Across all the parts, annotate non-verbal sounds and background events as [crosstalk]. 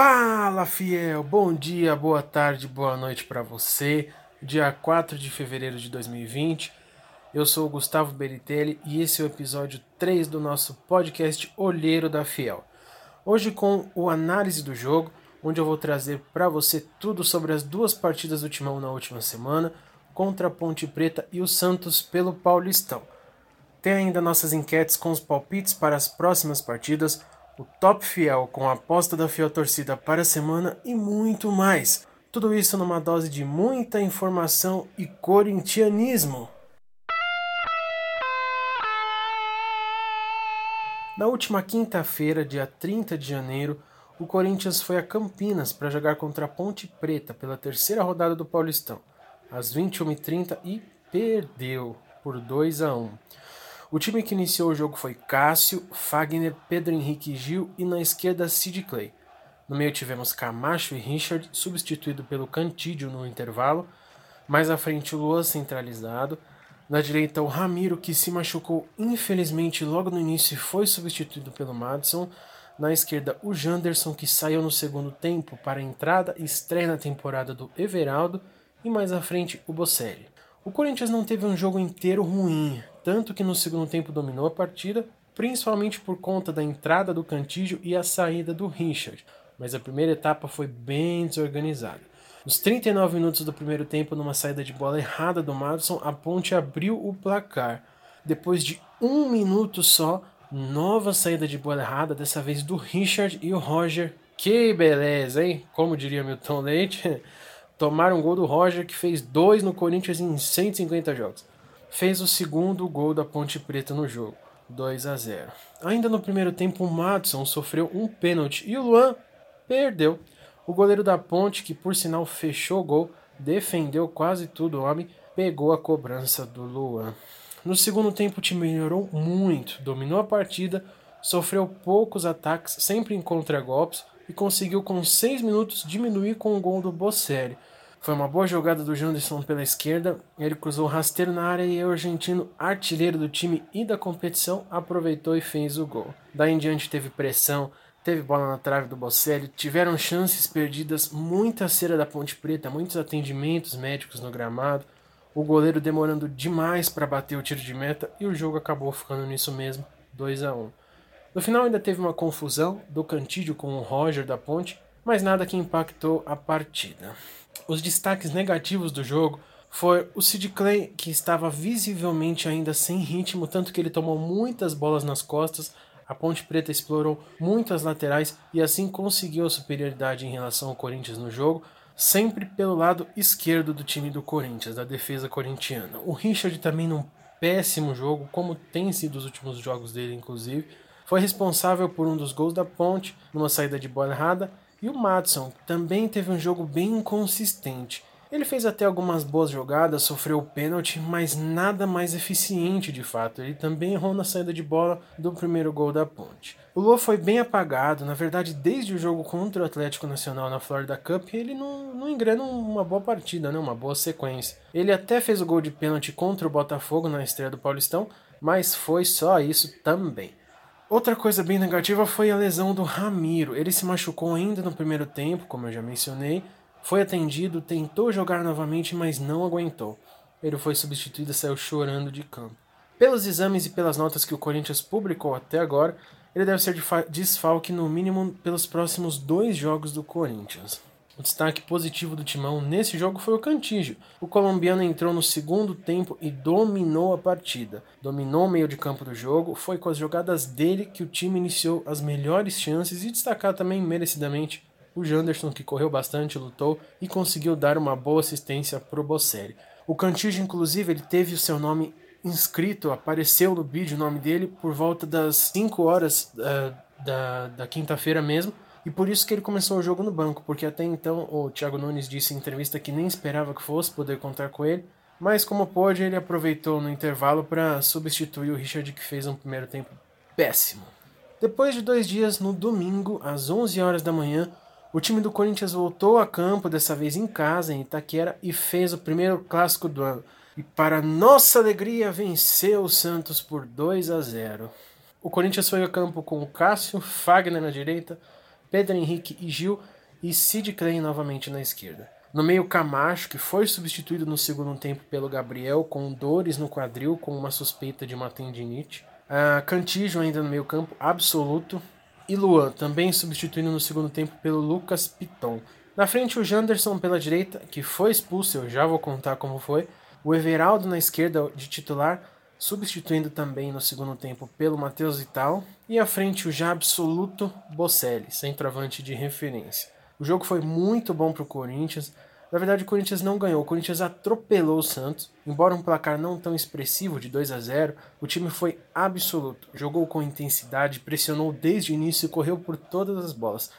Fala, fiel! Bom dia, boa tarde, boa noite para você. Dia 4 de fevereiro de 2020. Eu sou o Gustavo Beritelli e esse é o episódio 3 do nosso podcast Olheiro da Fiel. Hoje com o análise do jogo, onde eu vou trazer para você tudo sobre as duas partidas do Timão na última semana, contra a Ponte Preta e o Santos pelo Paulistão. Tem ainda nossas enquetes com os palpites para as próximas partidas, o Top Fiel com a aposta da Fiel Torcida para a semana e muito mais. Tudo isso numa dose de muita informação e corintianismo. Na última quinta-feira, dia 30 de janeiro, o Corinthians foi a Campinas para jogar contra a Ponte Preta pela terceira rodada do Paulistão, às 21h30 e perdeu por 2 a 1. O time que iniciou o jogo foi Cássio, Fagner, Pedro Henrique Gil e na esquerda Sid Clay. No meio tivemos Camacho e Richard, substituído pelo Cantídio no intervalo. Mais à frente o Luan centralizado. Na direita o Ramiro, que se machucou infelizmente logo no início e foi substituído pelo Madison. Na esquerda o Janderson, que saiu no segundo tempo para a entrada e estreia na temporada do Everaldo. E mais à frente o Bocelli. O Corinthians não teve um jogo inteiro ruim, tanto que no segundo tempo dominou a partida, principalmente por conta da entrada do Cantígio e a saída do Richard, mas a primeira etapa foi bem desorganizada. Nos 39 minutos do primeiro tempo, numa saída de bola errada do Madison, a Ponte abriu o placar. Depois de um minuto só, nova saída de bola errada, dessa vez do Richard e o Roger. Que beleza, hein? Como diria Milton Leite, [laughs] tomaram um gol do Roger, que fez dois no Corinthians em 150 jogos fez o segundo gol da Ponte Preta no jogo, 2 a 0. Ainda no primeiro tempo, o Madison sofreu um pênalti e o Luan perdeu. O goleiro da Ponte, que por sinal fechou o gol, defendeu quase tudo o homem, pegou a cobrança do Luan. No segundo tempo, o time melhorou muito, dominou a partida, sofreu poucos ataques, sempre em contragolpes, e conseguiu com 6 minutos diminuir com o gol do Bocelli. Foi uma boa jogada do Janderson pela esquerda. Ele cruzou rasteiro na área e o argentino, artilheiro do time e da competição, aproveitou e fez o gol. Daí em diante teve pressão, teve bola na trave do Bocelli, tiveram chances perdidas, muita cera da Ponte Preta, muitos atendimentos médicos no gramado. O goleiro demorando demais para bater o tiro de meta e o jogo acabou ficando nisso mesmo, 2 a 1. No final ainda teve uma confusão do Cantídio com o Roger da Ponte, mas nada que impactou a partida. Os destaques negativos do jogo foi o Sid Clay, que estava visivelmente ainda sem ritmo, tanto que ele tomou muitas bolas nas costas. A Ponte Preta explorou muitas laterais e assim conseguiu a superioridade em relação ao Corinthians no jogo, sempre pelo lado esquerdo do time do Corinthians, da defesa corintiana. O Richard também num péssimo jogo, como tem sido os últimos jogos dele, inclusive, foi responsável por um dos gols da Ponte, numa saída de bola errada, e o Madison também teve um jogo bem inconsistente. Ele fez até algumas boas jogadas, sofreu o pênalti, mas nada mais eficiente de fato. Ele também errou na saída de bola do primeiro gol da Ponte. O Lua foi bem apagado, na verdade, desde o jogo contra o Atlético Nacional na Florida Cup, ele não, não engrena uma boa partida, né? uma boa sequência. Ele até fez o gol de pênalti contra o Botafogo na estreia do Paulistão, mas foi só isso também. Outra coisa bem negativa foi a lesão do Ramiro. Ele se machucou ainda no primeiro tempo, como eu já mencionei. Foi atendido, tentou jogar novamente, mas não aguentou. Ele foi substituído e saiu chorando de campo. Pelos exames e pelas notas que o Corinthians publicou até agora, ele deve ser desfalque no mínimo pelos próximos dois jogos do Corinthians. O destaque positivo do Timão nesse jogo foi o Cantígio. O colombiano entrou no segundo tempo e dominou a partida. Dominou o meio de campo do jogo, foi com as jogadas dele que o time iniciou as melhores chances e destacar também merecidamente o Janderson, que correu bastante, lutou e conseguiu dar uma boa assistência para o Bocelli. O Cantígio, inclusive, ele teve o seu nome inscrito, apareceu no vídeo o nome dele por volta das 5 horas uh, da, da quinta-feira mesmo e por isso que ele começou o jogo no banco, porque até então o Thiago Nunes disse em entrevista que nem esperava que fosse poder contar com ele, mas como pôde, ele aproveitou no intervalo para substituir o Richard que fez um primeiro tempo péssimo. Depois de dois dias, no domingo, às 11 horas da manhã, o time do Corinthians voltou a campo, dessa vez em casa, em Itaquera, e fez o primeiro clássico do ano. E para nossa alegria, venceu o Santos por 2 a 0. O Corinthians foi a campo com o Cássio, Fagner na direita, Pedro Henrique e Gil e Sid Clay novamente na esquerda. No meio, Camacho, que foi substituído no segundo tempo pelo Gabriel, com dores no quadril, com uma suspeita de uma tendinite. Uh, Cantijo ainda no meio campo, absoluto. E Luan, também substituindo no segundo tempo pelo Lucas Piton. Na frente, o Janderson pela direita, que foi expulso, eu já vou contar como foi. O Everaldo na esquerda de titular, substituindo também no segundo tempo pelo Matheus Vital. E à frente, o já absoluto Bocelli, centroavante de referência. O jogo foi muito bom para o Corinthians. Na verdade, o Corinthians não ganhou, o Corinthians atropelou o Santos. Embora um placar não tão expressivo de 2 a 0, o time foi absoluto. Jogou com intensidade, pressionou desde o início e correu por todas as bolas.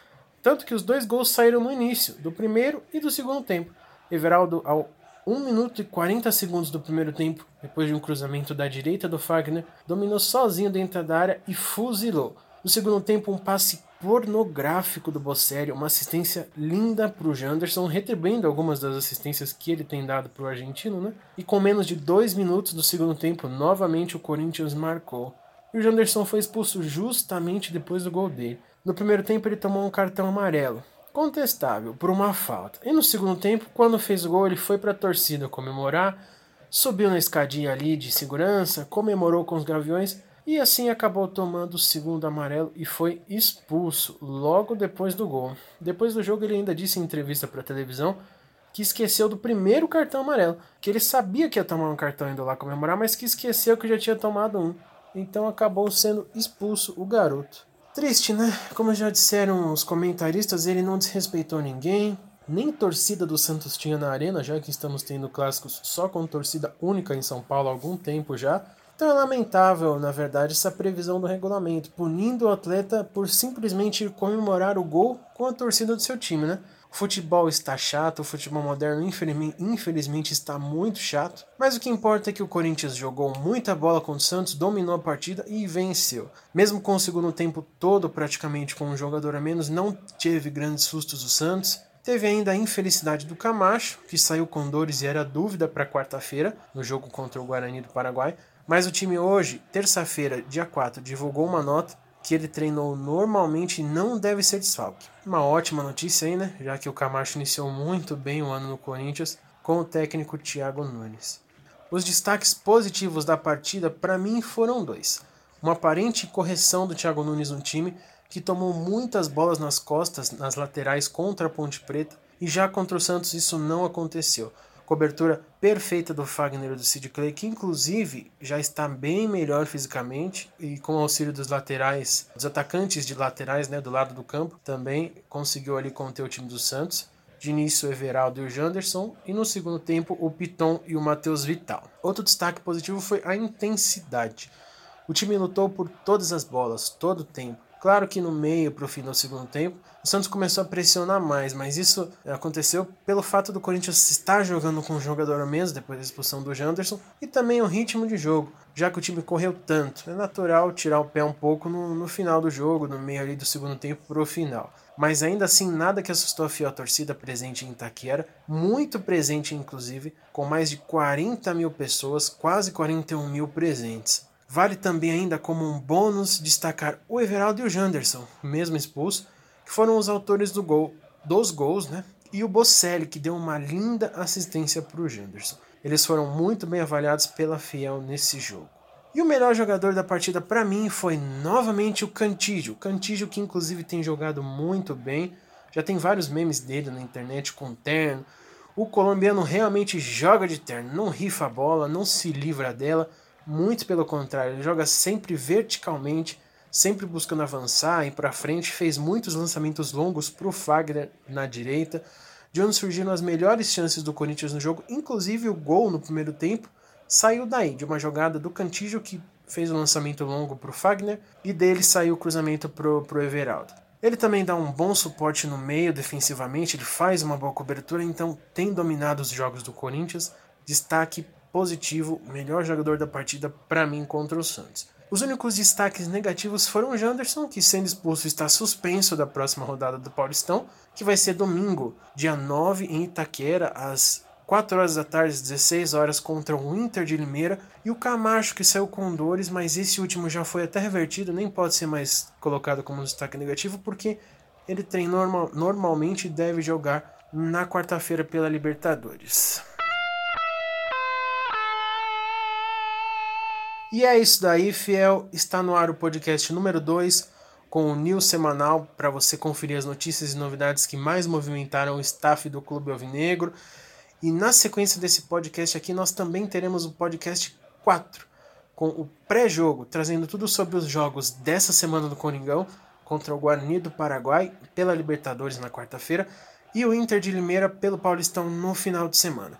Tanto que os dois gols saíram no início, do primeiro e do segundo tempo. Everaldo, ao 1 minuto e 40 segundos do primeiro tempo, depois de um cruzamento da direita do Fagner, dominou sozinho dentro da área e fuzilou. No segundo tempo, um passe pornográfico do Bocelli, uma assistência linda para o Janderson, retribuindo algumas das assistências que ele tem dado para o argentino, né? E com menos de dois minutos do segundo tempo, novamente o Corinthians marcou. E o Janderson foi expulso justamente depois do gol dele. No primeiro tempo ele tomou um cartão amarelo, contestável, por uma falta. E no segundo tempo, quando fez o gol, ele foi para a torcida comemorar, subiu na escadinha ali de segurança, comemorou com os gaviões e assim acabou tomando o segundo amarelo e foi expulso logo depois do gol. Depois do jogo, ele ainda disse em entrevista para a televisão que esqueceu do primeiro cartão amarelo, que ele sabia que ia tomar um cartão indo lá comemorar, mas que esqueceu que já tinha tomado um. Então acabou sendo expulso o garoto. Triste, né? Como já disseram os comentaristas, ele não desrespeitou ninguém, nem torcida do Santos tinha na arena, já que estamos tendo clássicos só com torcida única em São Paulo há algum tempo já. Então é lamentável, na verdade, essa previsão do regulamento, punindo o atleta por simplesmente comemorar o gol com a torcida do seu time, né? O futebol está chato, o futebol moderno infelizmente está muito chato, mas o que importa é que o Corinthians jogou muita bola com o Santos, dominou a partida e venceu. Mesmo com o segundo tempo todo praticamente com um jogador a menos, não teve grandes sustos o Santos. Teve ainda a infelicidade do Camacho, que saiu com dores e era dúvida para quarta-feira, no jogo contra o Guarani do Paraguai, mas o time hoje, terça-feira, dia 4, divulgou uma nota que ele treinou normalmente não deve ser desfalque. Uma ótima notícia aí, né? Já que o Camacho iniciou muito bem o ano no Corinthians com o técnico Thiago Nunes. Os destaques positivos da partida para mim foram dois. Uma aparente correção do Thiago Nunes no time, que tomou muitas bolas nas costas, nas laterais contra a Ponte Preta, e já contra o Santos isso não aconteceu cobertura perfeita do Fagner e do Sid Clay, que inclusive já está bem melhor fisicamente e com o auxílio dos laterais, dos atacantes de laterais, né, do lado do campo, também conseguiu ali conter o time do Santos. De início, o Everaldo e o Janderson, e no segundo tempo, o Piton e o Matheus Vital. Outro destaque positivo foi a intensidade. O time lutou por todas as bolas, todo o tempo. Claro que no meio para o fim do segundo tempo, o Santos começou a pressionar mais, mas isso aconteceu pelo fato do Corinthians estar jogando com um jogador a menos depois da expulsão do Janderson e também o ritmo de jogo, já que o time correu tanto. É natural tirar o pé um pouco no, no final do jogo, no meio ali do segundo tempo para o final. Mas ainda assim, nada que assustou a fiel torcida presente em Itaquera, muito presente inclusive, com mais de 40 mil pessoas, quase 41 mil presentes. Vale também ainda como um bônus destacar o Everaldo e o Janderson, mesmo expulso, que foram os autores do gol, dos gols, né? E o Bocelli, que deu uma linda assistência para o Janderson. Eles foram muito bem avaliados pela Fiel nesse jogo. E o melhor jogador da partida para mim foi novamente o Cantígio. Cantígio que inclusive tem jogado muito bem. Já tem vários memes dele na internet com terno. O colombiano realmente joga de terno, não rifa a bola, não se livra dela muito pelo contrário, ele joga sempre verticalmente, sempre buscando avançar e para frente. Fez muitos lançamentos longos para o Fagner na direita, de onde surgiram as melhores chances do Corinthians no jogo, inclusive o gol no primeiro tempo saiu daí, de uma jogada do Cantígio que fez um lançamento longo para o Fagner e dele saiu o cruzamento para o Everaldo. Ele também dá um bom suporte no meio defensivamente, ele faz uma boa cobertura, então tem dominado os jogos do Corinthians. Destaque positivo, melhor jogador da partida para mim contra o Santos. Os únicos destaques negativos foram o Janderson, que sendo expulso está suspenso da próxima rodada do Paulistão, que vai ser domingo, dia 9 em Itaquera, às 4 horas da tarde, 16 horas contra o Inter de Limeira, e o Camacho que saiu com dores, mas esse último já foi até revertido, nem pode ser mais colocado como destaque negativo porque ele tem normal, normalmente deve jogar na quarta-feira pela Libertadores. E é isso daí, fiel. Está no ar o podcast número 2 com o news semanal para você conferir as notícias e novidades que mais movimentaram o staff do Clube Alvinegro. E na sequência desse podcast aqui, nós também teremos o podcast 4, com o pré-jogo, trazendo tudo sobre os jogos dessa semana do Coringão, contra o Guarani do Paraguai, pela Libertadores na quarta-feira, e o Inter de Limeira pelo Paulistão no final de semana.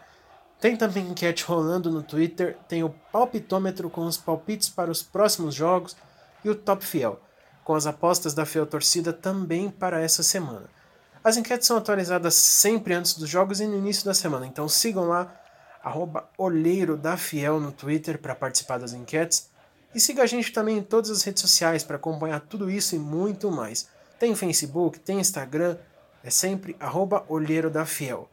Tem também enquete rolando no Twitter, tem o palpitômetro com os palpites para os próximos jogos e o Top Fiel, com as apostas da Fiel Torcida também para essa semana. As enquetes são atualizadas sempre antes dos jogos e no início da semana, então sigam lá, arroba Olheiro da Fiel no Twitter para participar das enquetes. E siga a gente também em todas as redes sociais para acompanhar tudo isso e muito mais. Tem Facebook, tem Instagram, é sempre arroba Olheiro da Fiel.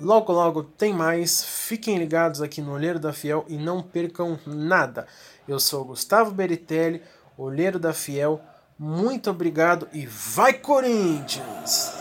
Logo, logo tem mais. Fiquem ligados aqui no Olheiro da Fiel e não percam nada. Eu sou Gustavo Beritelli, Olheiro da Fiel muito obrigado e vai Corinthians!